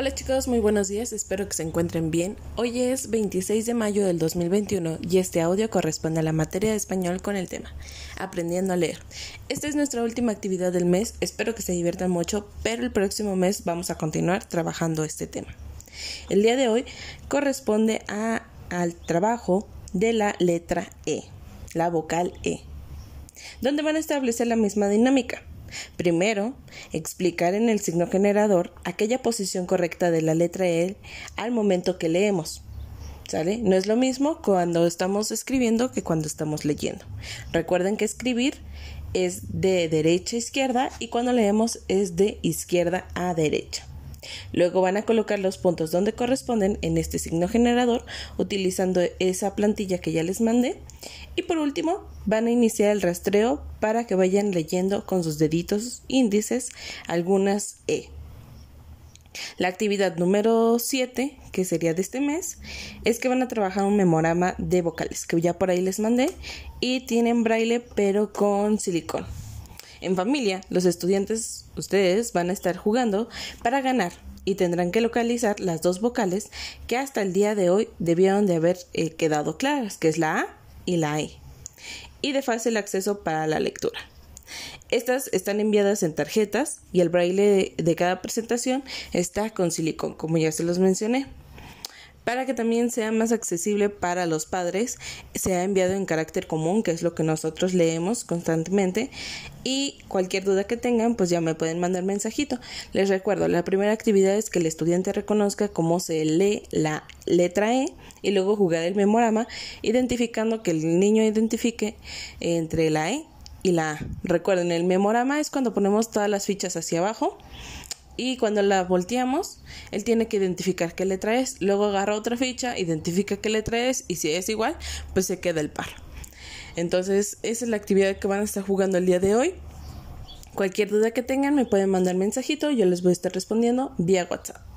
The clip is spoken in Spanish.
Hola chicos, muy buenos días, espero que se encuentren bien. Hoy es 26 de mayo del 2021 y este audio corresponde a la materia de español con el tema Aprendiendo a leer. Esta es nuestra última actividad del mes, espero que se diviertan mucho, pero el próximo mes vamos a continuar trabajando este tema. El día de hoy corresponde a, al trabajo de la letra E, la vocal E, donde van a establecer la misma dinámica. Primero, explicar en el signo generador aquella posición correcta de la letra E al momento que leemos. ¿Sale? No es lo mismo cuando estamos escribiendo que cuando estamos leyendo. Recuerden que escribir es de derecha a izquierda y cuando leemos es de izquierda a derecha. Luego van a colocar los puntos donde corresponden en este signo generador utilizando esa plantilla que ya les mandé. Y por último, van a iniciar el rastreo para que vayan leyendo con sus deditos índices algunas E. La actividad número 7, que sería de este mes, es que van a trabajar un memorama de vocales, que ya por ahí les mandé, y tienen braille pero con silicón. En familia, los estudiantes, ustedes, van a estar jugando para ganar y tendrán que localizar las dos vocales que hasta el día de hoy debieron de haber eh, quedado claras, que es la A y la E, y de fácil acceso para la lectura. Estas están enviadas en tarjetas y el braille de cada presentación está con silicón, como ya se los mencioné. Para que también sea más accesible para los padres, se ha enviado en carácter común, que es lo que nosotros leemos constantemente. Y cualquier duda que tengan, pues ya me pueden mandar mensajito. Les recuerdo, la primera actividad es que el estudiante reconozca cómo se lee la letra E y luego jugar el memorama, identificando que el niño identifique entre la E y la A. Recuerden, el memorama es cuando ponemos todas las fichas hacia abajo y cuando la volteamos, él tiene que identificar qué letra es, luego agarra otra ficha, identifica qué letra es y si es igual, pues se queda el par. Entonces, esa es la actividad que van a estar jugando el día de hoy. Cualquier duda que tengan me pueden mandar mensajito, yo les voy a estar respondiendo vía WhatsApp.